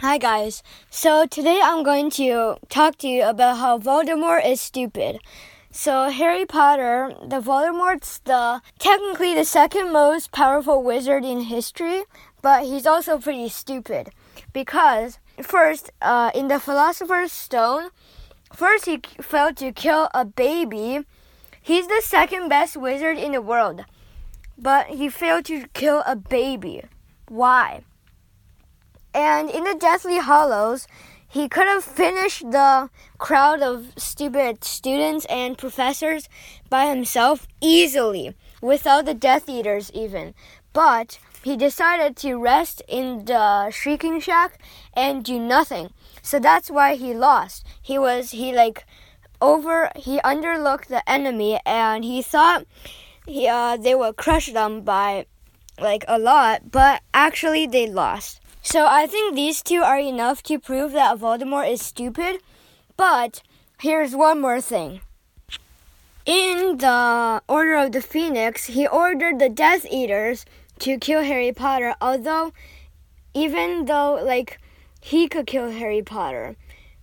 Hi guys. So today I'm going to talk to you about how Voldemort is stupid. So Harry Potter, the Voldemort's the technically the second most powerful wizard in history, but he's also pretty stupid because first, uh, in the Philosopher's Stone, first he failed to kill a baby. He's the second best wizard in the world, but he failed to kill a baby. Why? And in the Deathly Hallows, he could have finished the crowd of stupid students and professors by himself easily, without the Death Eaters even. But he decided to rest in the Shrieking Shack and do nothing. So that's why he lost. He was, he like, over, he underlooked the enemy and he thought he, uh, they would crush them by like a lot, but actually they lost. So I think these two are enough to prove that Voldemort is stupid. But here's one more thing. In the Order of the Phoenix, he ordered the Death Eaters to kill Harry Potter, although even though like he could kill Harry Potter.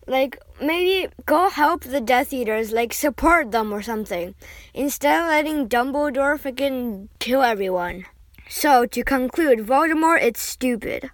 Like maybe go help the Death Eaters, like support them or something. Instead of letting Dumbledore freaking kill everyone. So to conclude, Voldemort it's stupid.